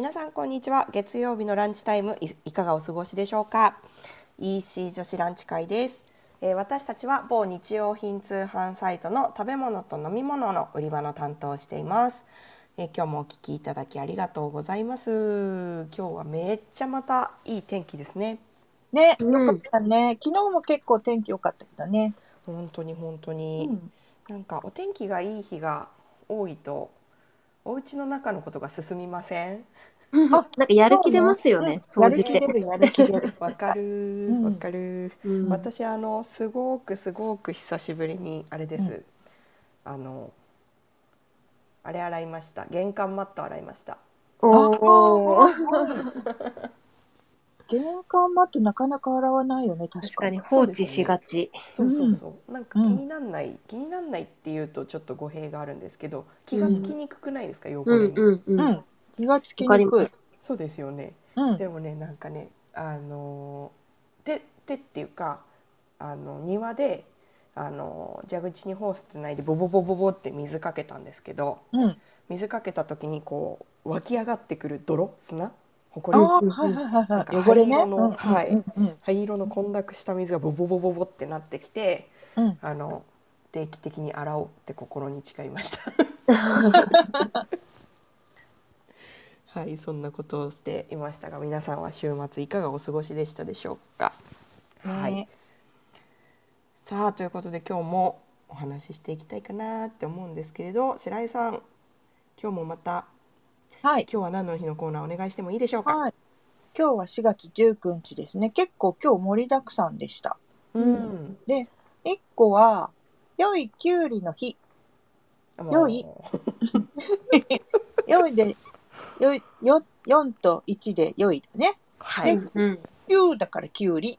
皆さんこんにちは。月曜日のランチタイムいいかがお過ごしでしょうか？EC 女子ランチ会です、えー私たちは某日用品通販サイトの食べ物と飲み物の売り場の担当をしています、えー今日もお聞きいただきありがとうございます。今日はめっちゃまたいい天気ですね。ね、うん。よかったね。昨日も結構天気良かったけどね。本当に本当うに、ん、なんかお天気がいい日が多いとお家の中のことが進みません？なんかやる気出ますよね、そう掃除って。やる気出る、やる気出る。わかるん。わかる、うん。私あのすごくすごく久しぶりにあれです、あのあれ洗いました。玄関マット洗いました。おお、玄関マットなかなか洗わないよね、確かに。確かに放置しがち。そうそうそう、なんかうん。気になんない、気になんないっていうとちょっと語弊があるんですけど気がつきにくくないですか、汚うれに、んうんうん。うん、気がつきにくい。そうですよねうん、でもねなんかねあの手手っていうかあの庭であの蛇口にホースつないでボボボボボって水かけたんですけどうん。水かけた時にこう湧き上がってくる泥砂ほこあり。汚れね。灰色のうんはいうんうん灰色の混濁した水がボボボボボってなってきてうん。あの定期的に洗おうって心に誓いました。はい、そんなことをしていましたが、皆さんは週末いかがお過ごしでしたでしょうか？はいね。さあということで今日もお話ししていきたいかなって思うんですけれど白井さん今日もまたはい。今日は何の日のコーナーお願いしてもいいでしょうか、はい。今日は4月19日ですね。結構今日盛りだくさんでした。うんで、1個は、良いきゅうりの日。良い 良いで、良い、よ、4と1で良いだね。はい、うん。9だからきゅうり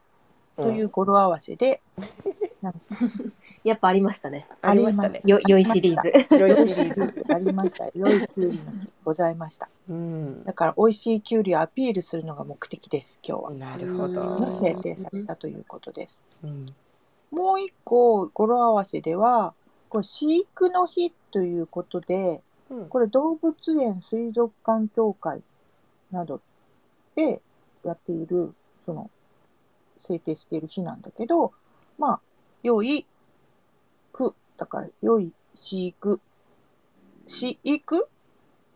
という語呂合わせで、やっぱありましたね。ありましたねよ、良いシリーズ。良いシリーズ、ありました。良 いきゅうりの日ございました。うん、だから美味しいきゅうりをアピールするのが目的です、今日は。なるほど、うん制定されたということです。うんもう一個語呂合わせでは、これ飼育の日ということで、うん。これ動物園水族館協会などでやっている、その、制定している日なんだけど、まあ、良い区、だから良い飼育、飼育？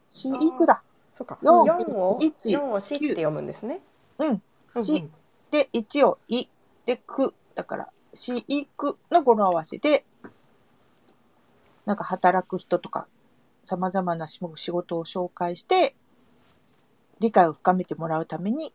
飼育だ。そうか。四。四を一。四をしって読むんですね。うん。うんしで、1をい、で、く、だから、飼育の語呂合わせで、なんか働く人とか、様々な仕仕事を紹介して、理解を深めてもらうために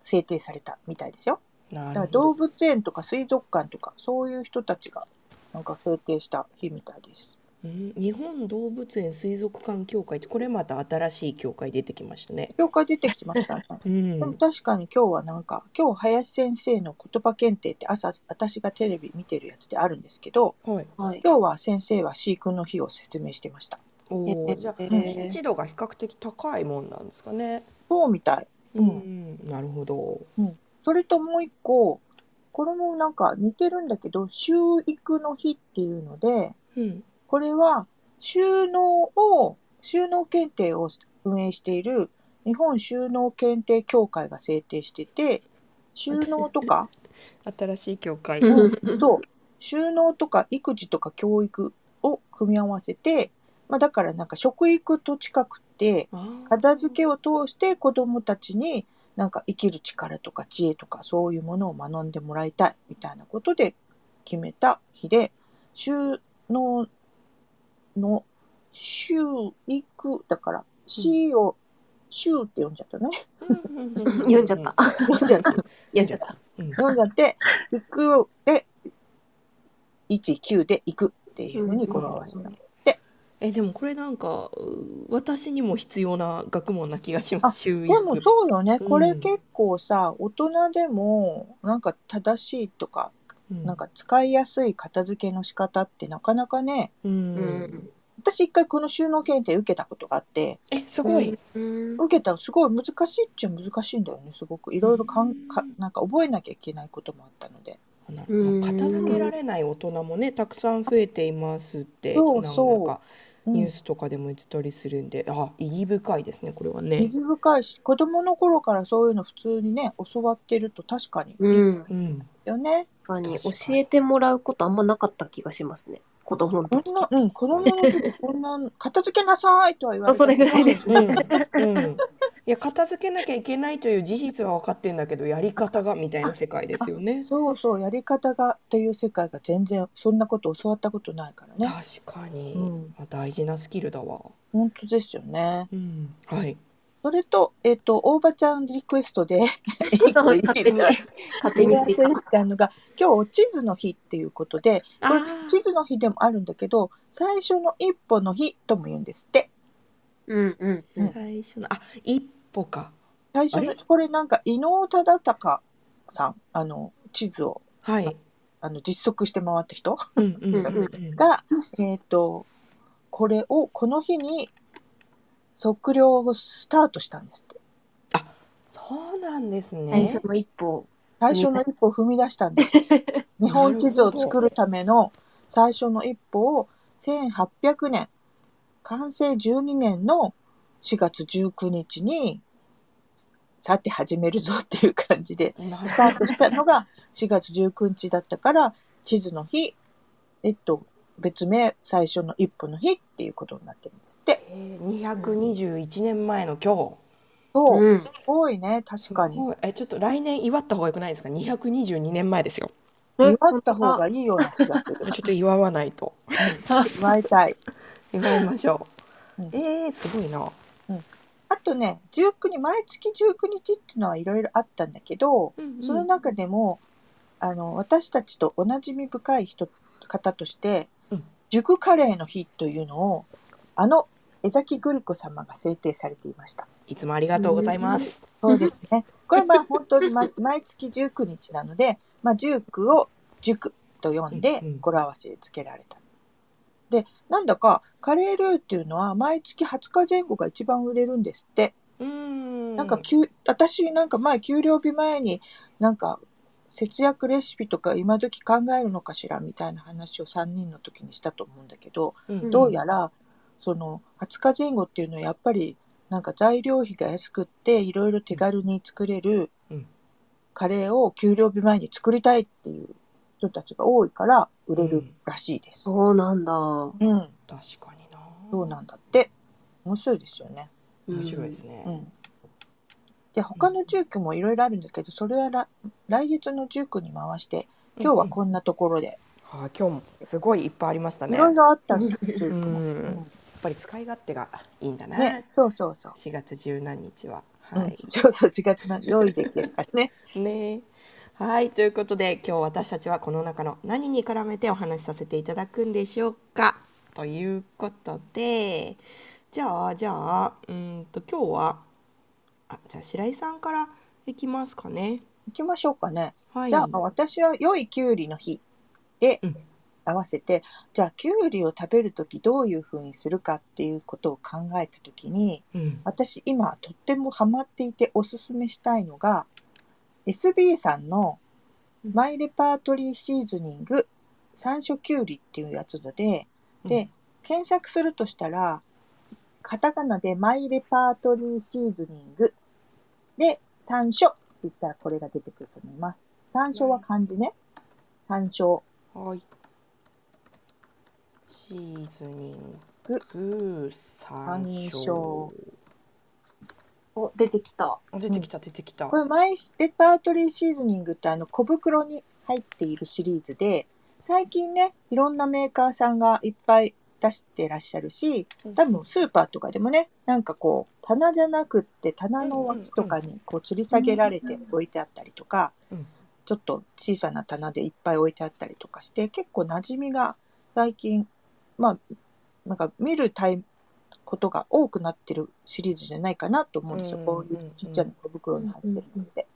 制定されたみたいですよ。なだから動物園とか水族館とか、そういう人たちが、なんか制定した日みたいです。うん日本動物園水族館協会ってこれまた新しい協会出てきましたね。了解出てきましたね。うんでも確かに今日はなんか、今日林先生の言葉検定って朝、私がテレビ見てるやつであるんですけど、はい。はい。今日は先生は飼育の日を説明してました。おえお、じゃあえ認知度が比較的高いもんなんですかね。そうみたい。ううんん、なるほど。それともう一個、これもなんか似てるんだけど、収育の日っていうので、うん、これは収納を、収納検定を運営している日本収納検定協会が制定してて、収納とか、新しい協会。うん そう、収納とか育児とか教育を組み合わせて、まあだからなんか食育と近くって、片付けを通して子どもたちになんか生きる力とか知恵とかそういうものを学んでもらいたいみたいなことで決めた日で収納の収育だから「し」を「収」って読んじゃったね。読んじゃった。読ん。じゃった読んじゃった。うん。読んじゃって「育」で19で「行く」っていうふうに語呂合わせたのえ、でもこれなんかう私にも必要な学問な気がします。週でもそうよね、うん。これ結構さ大人でもなんか正しいとかうんなんか使いやすい片付けの仕方ってなかなかね、う。うんん。私一回この収納検定受けたことがあって、え、すごい。うん。受けたらすごい難しいっちゃ難しいんだよね、すごく。いろいろかんか、なんか覚えなきゃいけないこともあったので。片付けられない大人もねたくさん増えていますってそうそうなんかうんニュースとかでも言ってたりするんで、あ意義深いですねこれはね。水深いし子供の頃からそういうの普通にね教わってると確かにいいうん。うん、よね。確かに教にえてもらうことあんまなかった気がしますね。子供の時こん。な、うん、子供の時こんな、片付けなさいとは言われてそれぐらいですうんうん、いや片付けなきゃいけないという事実は分かってるんだけどやり方がみたいな世界ですよね。そうそう、やり方がっていう世界が全然そんなこと教わったことないからね。確かに、うんまあ大事なスキルだわ。本当ですよね。うん、はい。それと、えっ、と、大場ちゃんリクエストで、勝手に、勝手に追加。ってあるのが、今日地図の日っていうことで、地図の日でもあるんだけど、最初の一歩の日とも言うんですって。うんうんうん。最初のあ一歩か。最初のこれなんか伊能忠敬さん、あの、地図をはい。あの実測して回った人。が、えっ、と、これをこの日に測量をスタートしたんですって。そうなんですね。最初の一歩。最初の一歩を踏み出したんです。日本地図を作るための最初の一歩を1800年、完成12年の4月19日に、さて始めるぞっていう感じでなるスタートしたのが4月19日だったから、地図の日、えっと、別名最初の一歩の日っていうことになってるんですって。えー221年前の今日。そう、うん。すごいね、確かに。えちょっと来年祝った方がよくないですか？222年前ですよ。祝った方がいいような気がする。ちょ。っと祝わないと。祝いたい。祝いましょう、うん。えー、すごいな。あとね、19日、毎月19日っていうのはいろいろあったんだけど、その中でも、あの、私たちとおなじみ深い人、方として、うん塾カレーの日というのを、あの、江崎グリコ様が制定されていました。いつもありがとうございます、そうですね。これまあ本当にま 毎月19日なので、まあ、19を塾と呼んでうんうん語呂合わせで付けられた。で、なんだかカレールーっていうのは毎月20日前後が一番売れるんですって。うーんなんか給、私なんか前給料日前になんか節約レシピとか今時考えるのかしらみたいな話を3人の時にしたと思うんだけど、うんどうやらその20日前後っていうのはやっぱりなんか材料費が安くっていろいろ手軽に作れるうんカレーを給料日前に作りたいっていう人たちが多いから売れるらしいです。そうなんだ。うん、確かになそうなんだって。面白いですよね。面白いですね、うん。で、他の住居もいろいろあるんだけど、それはら来月の19に回して、今日はこんなところで、はあ、今日もすごいいっぱいありましたね。いろいろあったんです。うん。うん。やっぱり使い勝手がいいんだな、ね、そうそうそう。4月十何日は。うん。はい、そうそう、4月な用意できてるからね。ね。はいということで今日私たちはこの中の何に絡めてお話しさせていただくんでしょうか。ということでじゃあじゃあうーんと今日はあじゃあ白井さんからいきますかね。行きましょうかね。はい、じゃあ、私は良いきゅうりの日でうん。合わせて、じゃあ、きゅうりを食べるときどういうふうにするかっていうことを考えたときに、うん。私今とってもハマっていておすすめしたいのが SB さんのマイレパートリーシーズニング山椒きゅうりっていうやつので、で、検索するとしたらカタカナでマイレパートリーシーズニングで山椒って言ったらこれが出てくると思います。山椒は漢字ね。山椒うんはい。シーズニング。山山椒お、出てきた。あ出てきた出てきた、これマイレパートリーシーズニングってあの小袋に入っているシリーズで最近ねいろんなメーカーさんがいっぱい出してらっしゃるし多分スーパーとかでもねなんかこう棚じゃなくって棚の脇とかにこう吊り下げられて置いてあったりとかうん。ちょっと小さな棚でいっぱい置いてあったりとかして結構馴染みが最近まあなんか見るタイことが多くなってるシリーズじゃないかなと思うんですよ、うんこういうちっちゃな小袋に入ってるのって。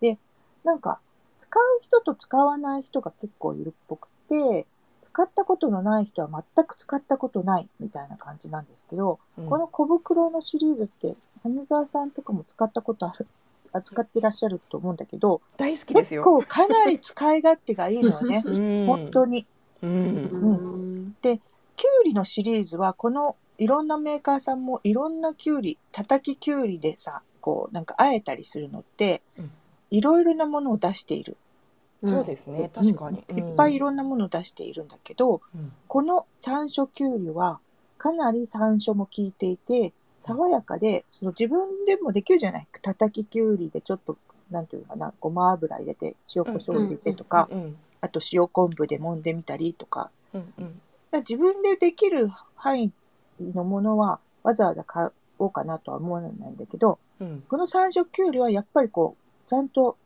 でなんか使う人と使わない人が結構いるっぽくて使ったことのない人は全く使ったことないみたいな感じなんですけど、うんこの小袋のシリーズって羽沢さんとかも使ったことある扱ってらっしゃると思うんだけど大好きです結よ。構かなり使い勝手がいいのよね うん本当に。うんうん。きゅうりのシリーズはこのいろんなメーカーさんもいろんなきゅうり、叩ききゅうりでさ、こう、なんかあえたりするのってうん、いろいろなものを出している。そうですね。確かに、うん。いっぱいいろんなものを出しているんだけど、うん。この山椒きゅうりはかなり山椒も効いていて、爽やかで、その自分でもできるじゃない。叩ききゅうりでちょっと、なんていうのかな、ごま油入れて、塩コショウ入れてとか、あと塩昆布で揉んでみたりとか、う自分でできる範囲のものはわざわざ買おうかなとは思わないんだけど、うん。この山椒きゅうりはやっぱりこう、ちゃんと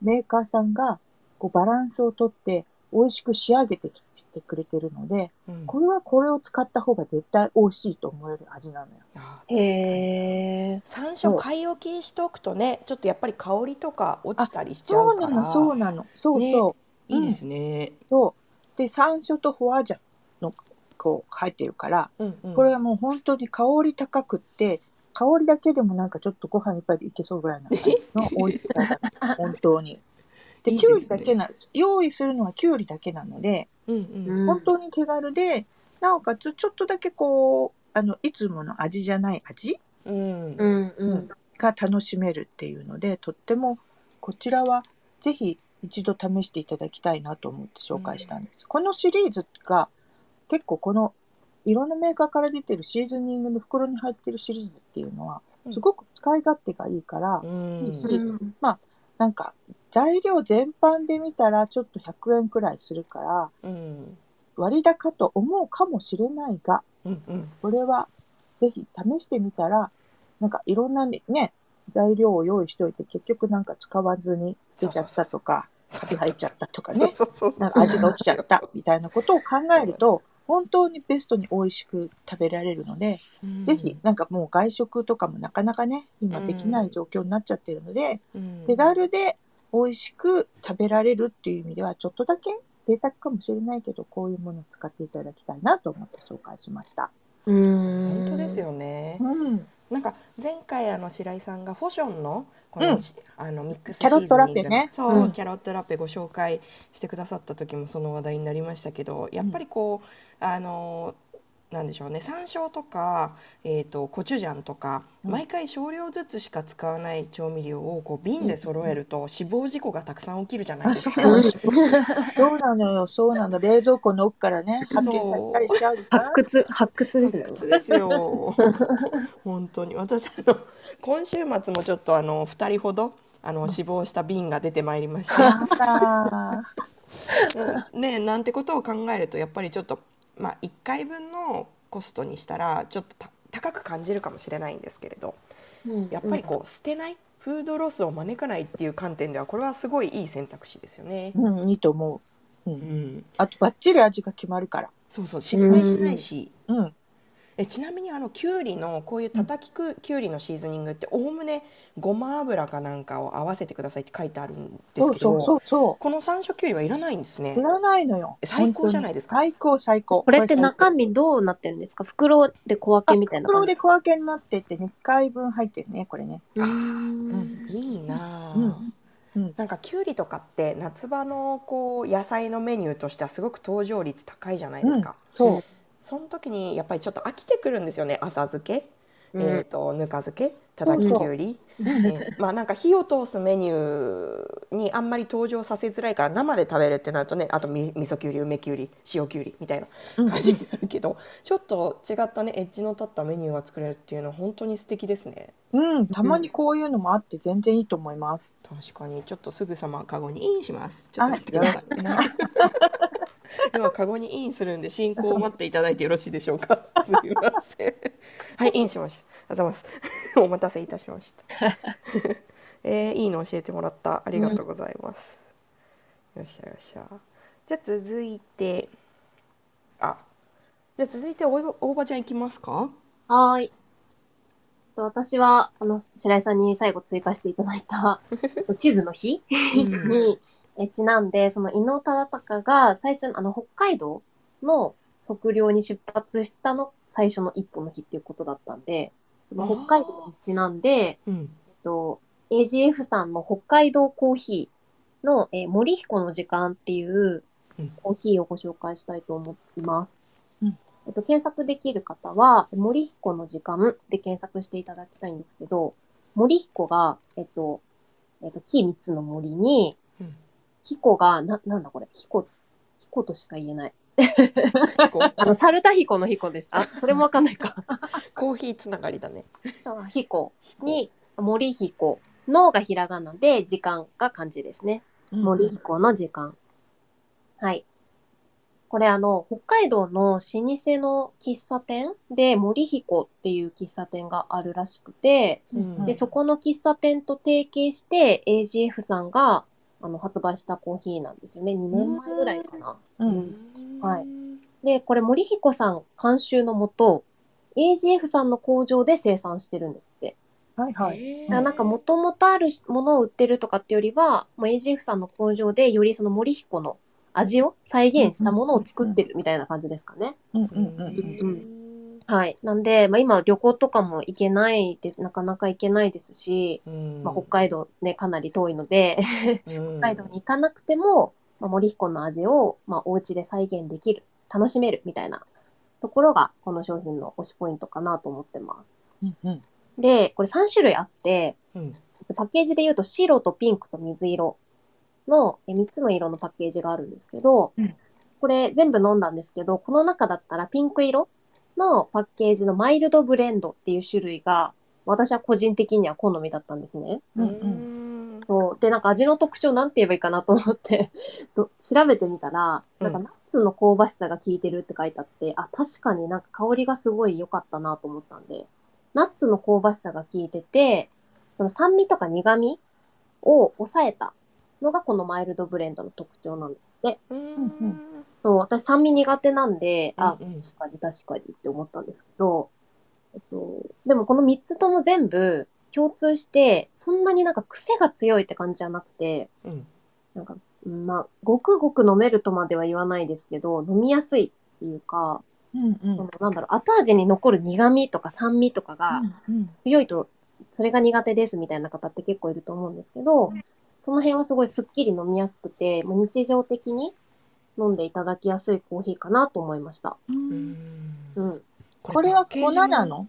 メーカーさんがこうバランスをとって美味しく仕上げてきてくれてるので、うんこれはこれを使った方が絶対美味しいと思える味なのよ。あへえ。山椒買い置きしておくとねちょっとやっぱり香りとか落ちたりしちゃそううなの、からそうなの。そうそう。いいですね、そう。で、山椒とホワジャのこう入ってるから、うんうんこれはもう本当に香り高くって、香りだけでもなんかちょっとご飯いっぱいでいけそうぐらいな感じの美味しさだ。本当に。で、きゅうりだけな、用意するのはきゅうりだけなので、うんうん。うん。本当に手軽で、なおかつちょっとだけこう、あの、いつもの味じゃない味うん。うんうん。が楽しめるっていうので、とっても、こちらはぜひ一度試していただきたいなと思って紹介したんです。このシリーズが結構このいろんなメーカーから出てるシーズニングの袋に入ってるシリーズっていうのはうん。すごく使い勝手がいいから、うん。いいしうんなんか材料全般で見たらちょっと100円くらいするからうん。割高と思うかもしれないが、うんうん。これはぜひ試してみたら、なんかいろんなね、材料を用意しておいて結局なんか使わずに捨てちゃったとか、カビ入っちゃったとかね、なんか味が落ちちゃったみたいなことを考えると、本当にベストに美味しく食べられるので、うんぜひなんかもう外食とかもなかなかね、今できない状況になっちゃってるので、うん手軽で美味しく食べられるっていう意味ではちょっとだけ贅沢かもしれないけど、こういうものを使っていただきたいなと思って紹介しました。うん。本当です。よねうん。なんか前回あの白井さんがフォションのこの,、うんあのミックスキャロットラペねそう、うんキャロットラペご紹介してくださった時もその話題になりましたけどやっぱりこう、あのなんでしょうね山椒とか、えー、とコチュジャンとか、うん毎回少量ずつしか使わない調味料をこう瓶で揃えると死亡事故がたくさん起きるじゃないあ、ですか。そうなの。そうなのよ、そうなの。冷蔵庫の奥からね、発見されたりしちゃうじゃん発掘、発掘ですね。発掘ですよ。本当に私あの今週末もちょっとあの二人ほどあの死亡した瓶が出てまいりまして、やだ うんねなんてことを考えるとやっぱりちょっとまあ一回分のコストにしたらちょっとた高く感じるかもしれないんですけれど、やっぱりこう捨てないフードロスを招かないっていう観点ではこれはすごいいい選択肢ですよね。うん。うん、いいと思う。う。うんん、あと、バッチリ味が決まるから。そうそう失敗しないし。うん。えちなみにあのきゅうりのこういう叩きくきゅうりのシーズニングっておおむねごま油かなんかを合わせてくださいって書いてあるんですけどそうそうそうそこの山椒きゅうりはいらないんですねう。いらないのよ。最高じゃないですか？最高、最高。これって中身身どうなってるんですか？袋で小分けみたいな袋感じ。で小分けになってて、2回分入ってるね、これね。うーうんいいなあ、うん。うん。なんかきゅうりとかって夏場のこう野菜のメニューとしてはすごく登場率高いじゃないですか、そう。その時にやっぱりちょっと飽きてくるんですよね浅漬け、うん。えー、とぬか漬け叩ききゅうり、えーまあなんか火を通すメニューにあんまり登場させづらいから生で食べるってなるとねあとみ味噌きゅうり梅きゅうり塩きゅうりみたいなうん。感じになるけど、ちょっと違ったねエッジの立ったメニューが作れるっていうのは本当に素敵ですね。うん。たまにこういうのもあって全然いいと思います。確かに。ちょっとすぐさまカゴにインします。ちょっとはい待ってください、今カゴにインするんで進行を待っていただいてよろしいでしょうか？すいません。はいインしました。ありがとうございます。お待たせいたしました。えー、いいの教えてもらった。ありがとうございます、よっしゃよっしゃ。じゃあ続いて。あじゃあ続いて大場大場ちゃんいきますか？はーい。と私は、あの、白井さんに最後追加していただいた、地図の日うん。にえちなんで、その伊能忠敬が最初の、あの、北海道の測量に出発したの最初の一歩の日っていうことだったんで、その北海道にちなんで、うん。えっと、AGF さんの北海道コーヒーの、えー森彦の時間っていううん。コーヒーをご紹介したいと思います。えっと、検索できる方は、森彦の時間で検索していただきたいんですけど、森彦が、えっと、えっと、木3つの森に、うん彦が、な、なんだこれ、彦、彦としか言えない。あの、サルタヒコの彦です。あ、それもわかんないか。コーヒーつながりだね。そう彦に、森彦のがひらがなで、時間が漢字ですね。森彦の時間。はい。これあの、北海道の老舗の喫茶店で森彦っていう喫茶店があるらしくて、うんで、そこの喫茶店と提携して AGF さんがあの発売したコーヒーなんですよね。2年前ぐらいかな。うん。はいで、これ森彦さん監修のもと、AGF さんの工場で生産してるんですって。はいはい。へーだからなんかもともとあるものを売ってるとかってよりは、もう AGF さんの工場でよりその森彦の味を再現したものを作ってるみたいな感じですかね。うんううんうん。はい。なんで、まあ今旅行とかも行けないで、なかなか行けないですし、うんまあ北海道ね、かなり遠いので、うん 北海道に行かなくても、まあ、森彦の味を、まあ、お家で再現できる、楽しめるみたいなところが、この商品の推しポイントかなと思ってます。うんうん。で、これ3種類あって、うんパッケージで言うと白とピンクと水色のえ3つの色のパッケージがあるんですけど、うんこれ全部飲んだんですけど、この中だったらピンク色のパッケージのマイルドブレンドっていう種類が、私は個人的には好みだったんですね。うんううんそう。で、なんか味の特徴なんて言えばいいかなと思って ど調べてみたら、なんかうんナッツの香ばしさが効いてるって書いてあって、あ、確かになんか香りがすごい良かったなと思ったんで、ナッツの香ばしさが効いてて、その酸味とか苦味を抑えたのがこのマイルドブレンドの特徴なんですって。うんそう、私酸味苦手なんで、あ、うんうん確かに確かにって思ったんですけど、えっと、でもこの3つとも全部共通して、そんなになんか癖が強いって感じじゃなくて、うん。なんか、うんまあ、ごくごく飲めるとまでは言わないですけど、飲みやすいっていうか、うんうん。なんだろう、後味に残る苦味とか酸味とかがうん強いと、それが苦手ですみたいな方って結構いると思うんですけど、その辺はすごいスッキリ飲みやすくて、もう日常的に飲んでいただきやすいコーヒーかなと思いました。ううんんうん。これは粉なの？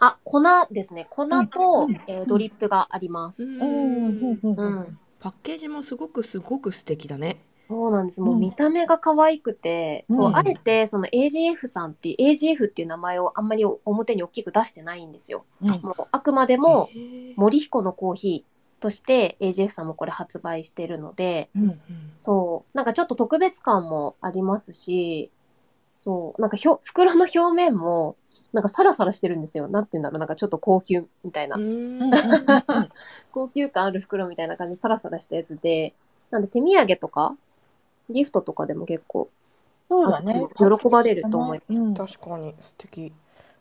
あ、粉ですね。粉と、うんえードリップがあります。うんうんうんうん。パッケージもすごくすごく素敵だね。そうなんです。もううん見た目が可愛くて、そうう、んあえてその AGF さんっていう、AGF っていう名前をあんまり表に大きく出してないんですよ。うんもうあくまでも森彦のコーヒーとして AGF さんもこれ発売してるので、うんうん。そう、なんかちょっと特別感もありますし、そう、なんかひょ袋の表面も、なんかサラサラしてるんですよ。なんて言うんだろう、なんかちょっと高級みたいな。高級感ある袋みたいな感じでサラサラしたやつで、なんで手土産とか、ギフトとかでも結構、そうだね。喜ばれると思います。うん。確かに。素敵。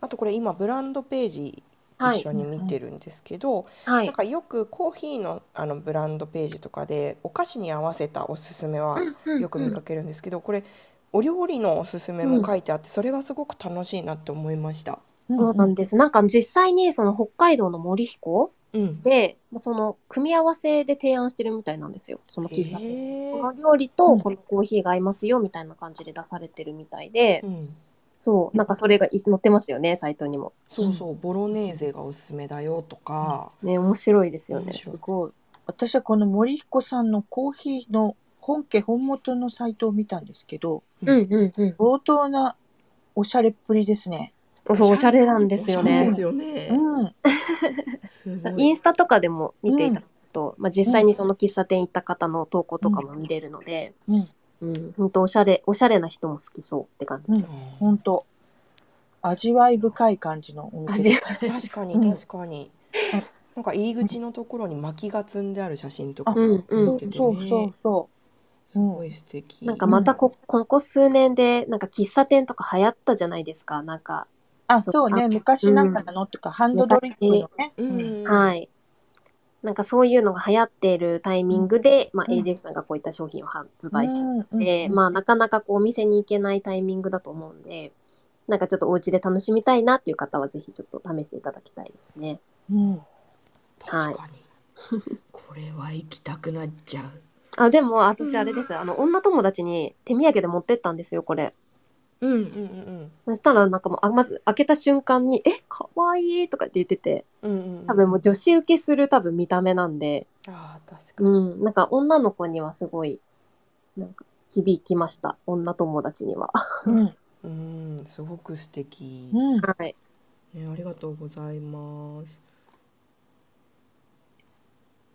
あとこれ今ブランドページはい一緒に見てるんですけど、はい。なんかよくコーヒーのあのブランドページとかでお菓子に合わせたおすすめはよく見かけるんですけど、これお料理のおすすめも書いてあって、それがすごく楽しいなって思いました。そうなんです。なんか実際にその北海道の森彦うん。で、まあその組み合わせで提案してるみたいなんですよ。その喫茶店。へーこの料理とこのコーヒーが合いますよみたいな感じで出されてるみたいで、うん。そう、なんかそれがい載ってますよね、サイトにも。そうそう、ボロネーゼがおすすめだよとか。ね、面白いですよね面。白いすごい。私はこの森彦さんのコーヒーの本家本元のサイトを見たんですけど、うんうんうん。相当なおしゃれっぷりですね。そう、おしゃれなんですよねおしゃれで。すよね。うん。インスタとかでも見ていただくと、まあ、実際にその喫茶店行った方の投稿とかも見れるので、うん。うん、本当おしゃれ、おしゃれな人も好きそうって感じです。本当味わい深い感じのお店。確かにうん確かに。なんか入り口のところに薪が積んである写真とかうんうん載っててそうそうね。そすごい素敵。なんかまたこ、ここ数年で、なんか喫茶店とか流行ったじゃないですか。なんか、う。あ、そうね。昔なんかのとか、ハンドドリップのね。うん。はい。なんかそういうのが流行っているタイミングで、まあ、うん AJF さんがこういった商品を発売してうんうんで、まあなかなかこうお店に行けないタイミングだと思うんで、なんかちょっとお家で楽しみたいなっていう方はぜひちょっと試していただきたいですね。うん。確かに。これは行きたくなっちゃう。あ、でも私あれです。あの、女友達に手土産で持ってったんですよ、これ。うんうんうんそしたらなんかもう、あまず開けた瞬間に、え、かわいいとかって言ってて、うんうんうん。多分もう女子受けする多分見た目なんで、ああ確かに。うん、なんか女の子にはすごい、なんか響きました。女友達には。うん。うんすごく素敵。うん。はい。ね、ありがとうございます。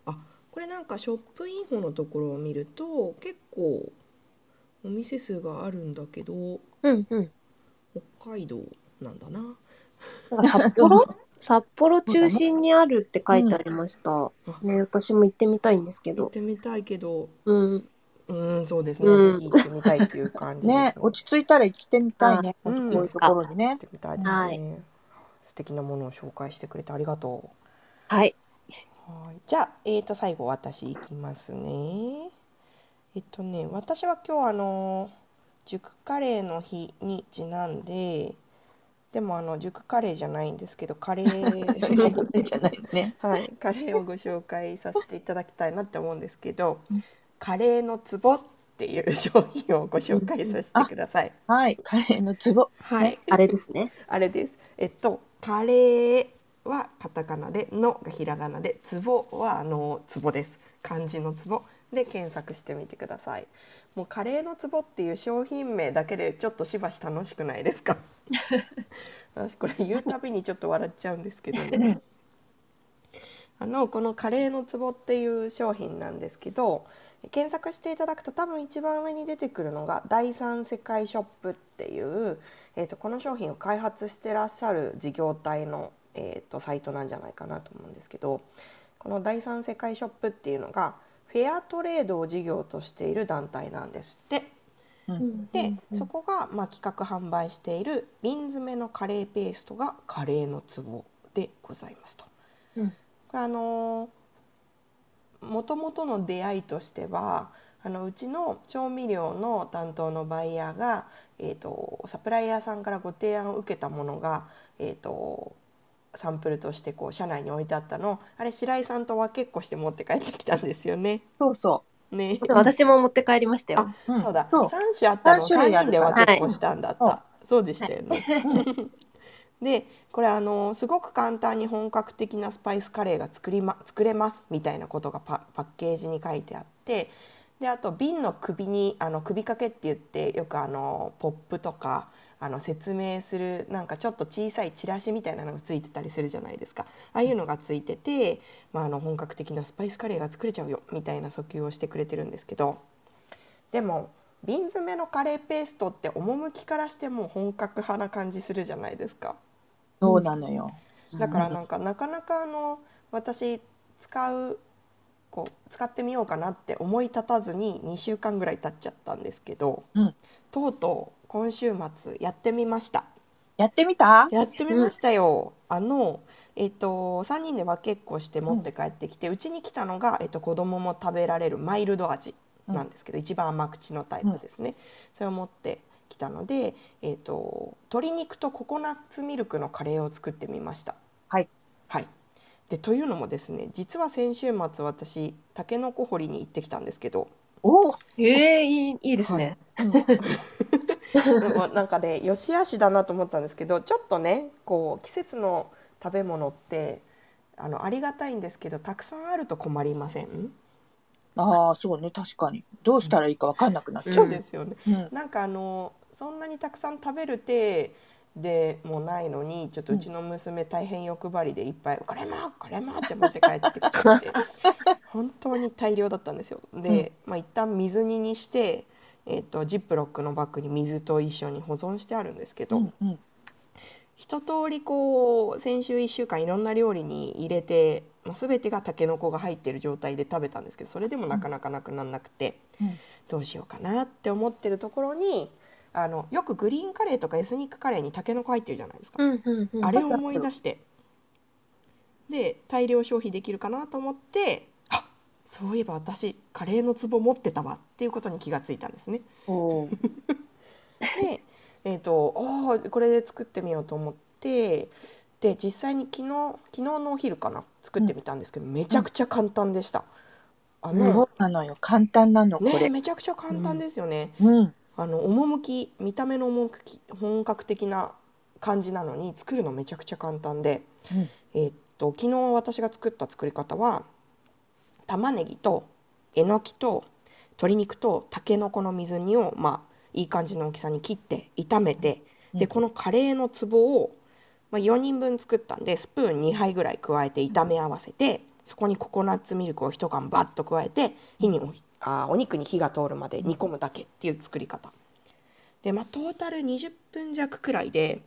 あ、これなんかショップインフォのところを見ると結構お店数があるんだけどうんうん。北海道なんだな。なんか札幌？札幌中心にあるって書いてありました。ね、私も行ってみたいんですけど。行ってみたいけど、うん。うんそうですね。うんぜひ行ってみたいっていう感じですね、落ち着いたら生きてみたいね。こういうところに行ねっ。てみたいですね。はい素敵なものを紹介してくれてありがとう。はい。はい、じゃあ、えー、と最後私いきますね。えっとね私は今日あの熟カレーの日にちなんででもあの熟カレーじゃないんですけど カレーじゃないね。はいカレーをご紹介させていただきたいなって思うんですけどうんカレーのツボっていう商品をご紹介させてください。はい、カレーのツボ。はい、あれですね。あれです。えっと、カレーはカタカナで、のがひらがなで、ツボはあのツボです。漢字のツボで検索してみてください。もうカレーのツボっていう商品名だけでちょっとしばし楽しくないですか？私これ言うたびにちょっと笑っちゃうんですけどね。あのこのカレーのツボっていう商品なんですけど検索していただくと多分一番上に出てくるのが第三世界ショップっていう、えー、とこの商品を開発してらっしゃる事業体の、えー、とサイトなんじゃないかなと思うんですけどこの第三世界ショップっていうのがフェアトレードを事業としている団体なんですって。うんで、そこが、まあ、企画販売している瓶詰めのカレーペーストがカレーのツボでございますと。うんあのもともとの出会いとしてはあのうちの調味料の担当のバイヤーが、えー、とサプライヤーさんからご提案を受けたものが、えー、とサンプルとしてこう社内に置いてあったのをあれ白井さんと分けっこして持って帰ってきたんですよね。そうそね私も持って帰りましたよ。あう。んそうだ、そう。三種あったの三人で分けっこしたんだった。はいそうでしたよね。で、これあのすごく簡単に本格的なスパイスカレーが作りま作れますみたいなことがパパッケージに書いてあって、であと瓶の首にあの首掛けって言ってよくあのポップとか。あの説明するなんかちょっと小さいチラシみたいなのがついてたりするじゃないですか。ああいうのがついてて、まあ、あの本格的なスパイスカレーが作れちゃうよみたいな訴求をしてくれてるんですけど。でも瓶詰めのカレーペーストって趣からしてもう本格派な感じするじゃないですか。そうなのよ。だからなんかなかなかあの私使うこう使ってみようかなって思い立たずに2週間ぐらい経っちゃったんですけど、うん。とうとう今週末やってみました。やってみた？やってみましたよ、あのえっと3人で分けっこして持って帰ってきてうち、に来たのが、えっと、子供も食べられるマイルド味なんですけど、一番甘口のタイプですね、それを持ってきたので、えっと、鶏肉とココナッツミルクのカレーを作ってみました。はい。はい。でというのもですね実は先週末私たけのこ掘りに行ってきたんですけど。おお。ええいい、いいですね。でもなんかね良し悪しだなと思ったんですけどちょっとねこう季節の食べ物ってあのありがたいんですけどたくさんあると困りません、ああ、そうね、確かに。どうしたらいいかわかんなくなっちゃう。そうですよねうん。なんかあのそんなにたくさん食べる手でもないのにちょっとうちの娘大変欲張りでいっぱい「これもこれも!」って持って帰ってきちゃって本当に大量だったんですよ。で、まあ一旦水煮にして、えー、とジップロックのバッグに水と一緒に保存してあるんですけど、うんうん。一通りこう先週1週間いろんな料理に入れて、まあ、全てがたけのこが入ってる状態で食べたんですけどそれでもなかなかなくならなくて、うんどうしようかなって思ってるところにあのよくグリーンカレーとかエスニックカレーにたけのこ入ってるじゃないですか、うんうんうん。あれを思い出してで大量消費できるかなと思ってあそういえば私カレーの壺持ってたわっていうことに気がついたんですね。で、えー、とあーこれで作ってみようと思ってで実際に昨日昨日のお昼かな作ってみたんですけど、めちゃくちゃ簡単でした。あそのうなのよ。簡単なの、こねれ。めちゃくちゃ簡単ですよね。うん。あの趣見た目の趣本格的な感じなのに作るのめちゃくちゃ簡単で、うんえーっと昨日私が作った作り方は玉ねぎとえのきと鶏肉とたけのこの水煮をまあいい感じの大きさに切って炒めて、でこのカレーの壺を、まあ、4人分作ったんでスプーン2杯ぐらい加えて炒め合わせてそこにココナッツミルクを1缶バッと加えて火におあーお肉に火が通るまで煮込むだけっていう作り方。でまあトータル20分弱くらいで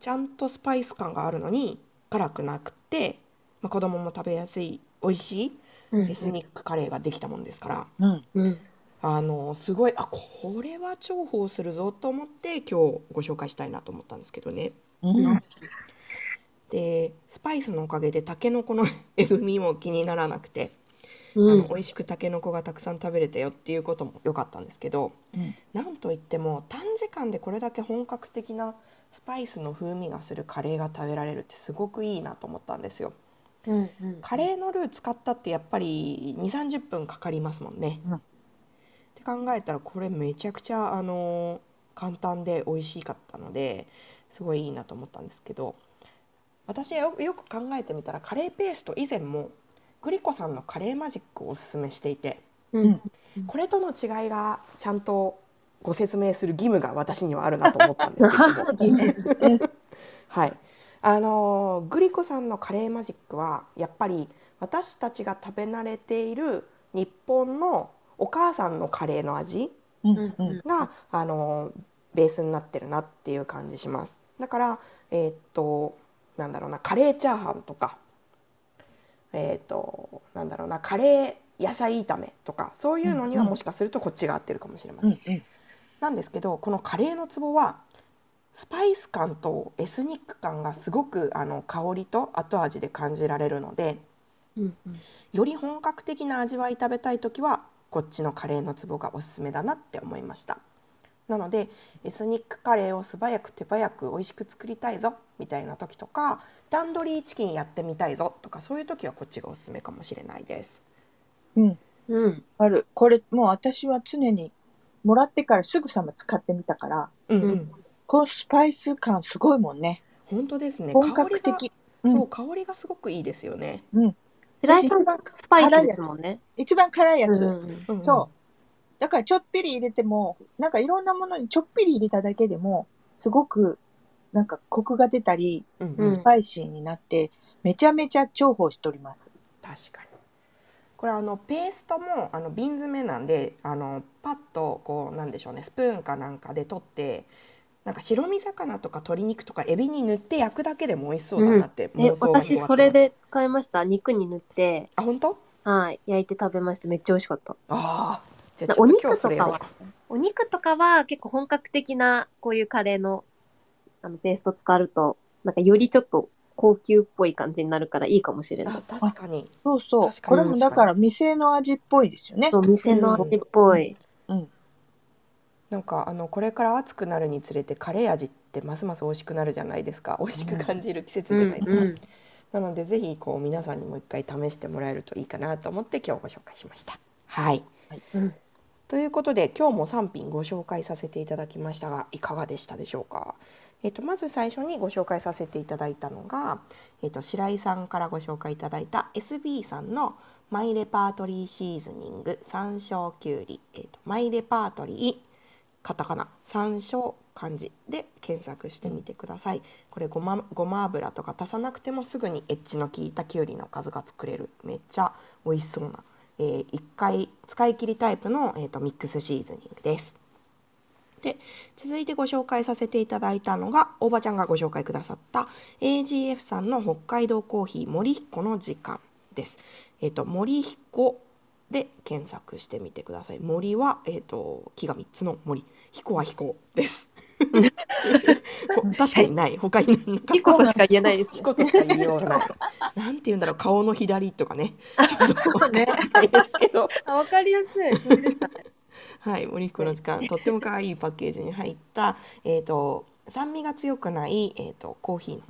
ちゃんとスパイス感があるのに辛くなくって、まあ、子供も食べやすい美味しいうんエスニックカレーができたもんですから、うん。うん。あのすごいあこれは重宝するぞと思って今日ご紹介したいなと思ったんですけどね。うん。でスパイスのおかげでたけのこのえぐみも気にならなくて、うん。あの美味しくたけのこがたくさん食べれたよっていうことも良かったんですけどうん。なんといっても短時間でこれだけ本格的なスパイスの風味がするカレーが食べられるってすごくいいなと思ったんですよ。うんうん。カレーのルー使ったってやっぱり2 3 0分かかりますもんね。うんって考えたらこれめちゃくちゃあの簡単で美味しかったのですごいいいなと思ったんですけど私よよく考えてみたらカレーペースト以前もグリコさんのカレーマジックをおすすめしていてうん。これとの違いがちゃんとご説明する義務が私にはあるなと思ったんですけども。はい、あのーグリコさんのカレーマジックはやっぱり私たちが食べ慣れている日本のお母さんのカレーの味うんうんうん。が、あのーベースになってるなっていう感じします。だからえーっとなんだろうなカレーチャーハンとかえーっとなんだろうなカレー野菜炒めとかそういうのにはもしかするとこっちが合ってるかもしれません。うんうん。なんですけどこのカレーのツボはスパイス感とエスニック感がすごくあの香りと後味で感じられるのでうんうん。より本格的な味わい食べたい時はこっちのカレーのツボがおすすめだなって思いました。なのでエスニックカレーを素早く手早く美味しく作りたいぞみたいな時とかタンドリーチキンやってみたいぞとかそういう時はこっちがおすすめかもしれないです。うん。うん。ある。これもう私は常にもらってからすぐさま使ってみたからうんうん、うんこのスパイス感すごいもんね。本当ですね。本格的。香りがそう香りがすごくいいですよね、白井さんスパイスですもんね。一番辛いやつ、うん。うんうん。そう。だからちょっぴり入れてもなんかいろんなものにちょっぴり入れただけでもすごくなんかコクが出たりうんうん。スパイシーになって、めちゃめちゃ重宝しております。確かに。これあのペーストもあの瓶詰めなんであのパッとこうなんでしょうねスプーンかなんかで取ってなんか白身魚とか鶏肉とかエビに塗って焼くだけでも美味しそうだなってえ妄、想が私広がってますそれで使いました？肉に塗って、あ本当？はい、焼いて食べました。めっちゃ美味しかった。ああじゃあちょっとお肉とかは、お肉とかは結構本格的なこういうカレーのあのペースト使うと、なんかよりちょっと高級っぽい感じになるからいいかもしれないあ。確かにそうそう。これもだから店の味っぽいですよね。そう、店の味っぽい。なんかあのこれから暑くなるにつれてカレー味ってますます美味しくなるじゃないですか。美味しく感じる季節じゃないですか、うん。うん。なのでぜひこう皆さんにもう一回試してもらえるといいかなと思って今日ご紹介しました。はい。うん。ということで今日も3品ご紹介させていただきましたがいかがでしたでしょうか、えっとまず最初にご紹介させていただいたのが、えっと白井さんからご紹介いただいた SB さんのマイレパートリーシーズニング山椒きゅうり、えっとマイレパートリーカタカナ山椒漢字で検索してみてくださいこれごまごま油とか足さなくてもすぐにエッジの効いたきゅうりのおかずが作れるめっちゃ美味しそうな、えー、1回使い切りタイプの、えー、とミックスシーズニングですで続いてご紹介させていただいたのがおばちゃんがご紹介くださった AGF さんの北海道コーヒー森彦の時間です。えっ、と森彦で検索してみてください。森はえっ、と木が三つの森、彦は彦です。ほ 確かにない。他になんかいいことしか言えないですね。彦としか言いようがない。なんて言うんだろう顔の左とかね。ちょっとそうねですけど。あ、わかりやすい。そうでしたね。はい、森彦の時間、とっても可愛いパッケージに入った、えっ、と、酸味が強くない、えっ、と、コーヒーの、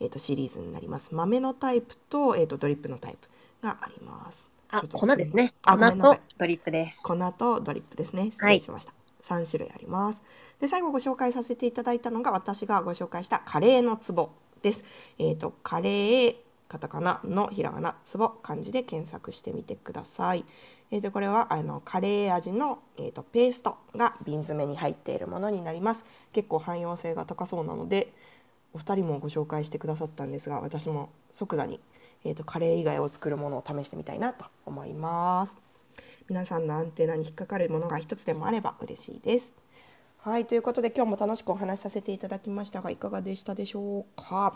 えっ、と、シリーズになります。豆のタイプと、えっ、と、ドリップのタイプがあります。あ粉ですね。あ、粉。とドリップです。粉とドリップですね。失礼しました。3種類あります。で最後ご紹介させていただいたのが私がご紹介したカレーのツボです。えっ、とカレーカタカナのひらがなツボ漢字で検索してみてください。えー、とこれはあのカレー味の、えー、とペーストが瓶詰めに入っているものになります。結構汎用性が高そうなのでお二人もご紹介してくださったんですが私も即座に、えー、とカレー以外を作るものを試してみたいなと思います。皆さんのアンテナに引っかかるものが一つでもあれば嬉しいです。はいということで今日も楽しくお話しさせていただきましたがいかがでしたでしょうか？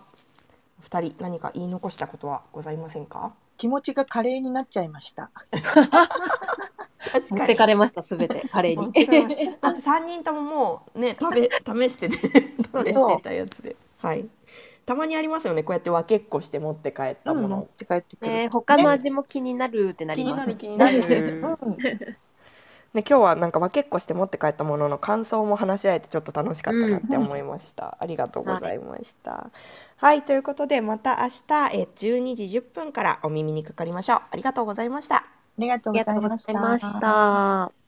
お二人何か言い残したことはございませんか？気持ちがカレーになっちゃいました。確持ってかれました、すべて、カレーに。三人とももうね食べ 試してね試してたやつで、はい。たまにありますよねこうやって分けっこして持って帰ったものうん持っ。て帰ってくる。ね、他の味も気になるってなります気になる。気になる。うん ね今日はなんか分けっこして持って帰ったものの感想も話し合えてちょっと楽しかったなって思いました。ありがとうございました。はい、ということでまた明日え12時10分からお耳にかかりましょう。ありがとうございました。ありがとうご。ざいました。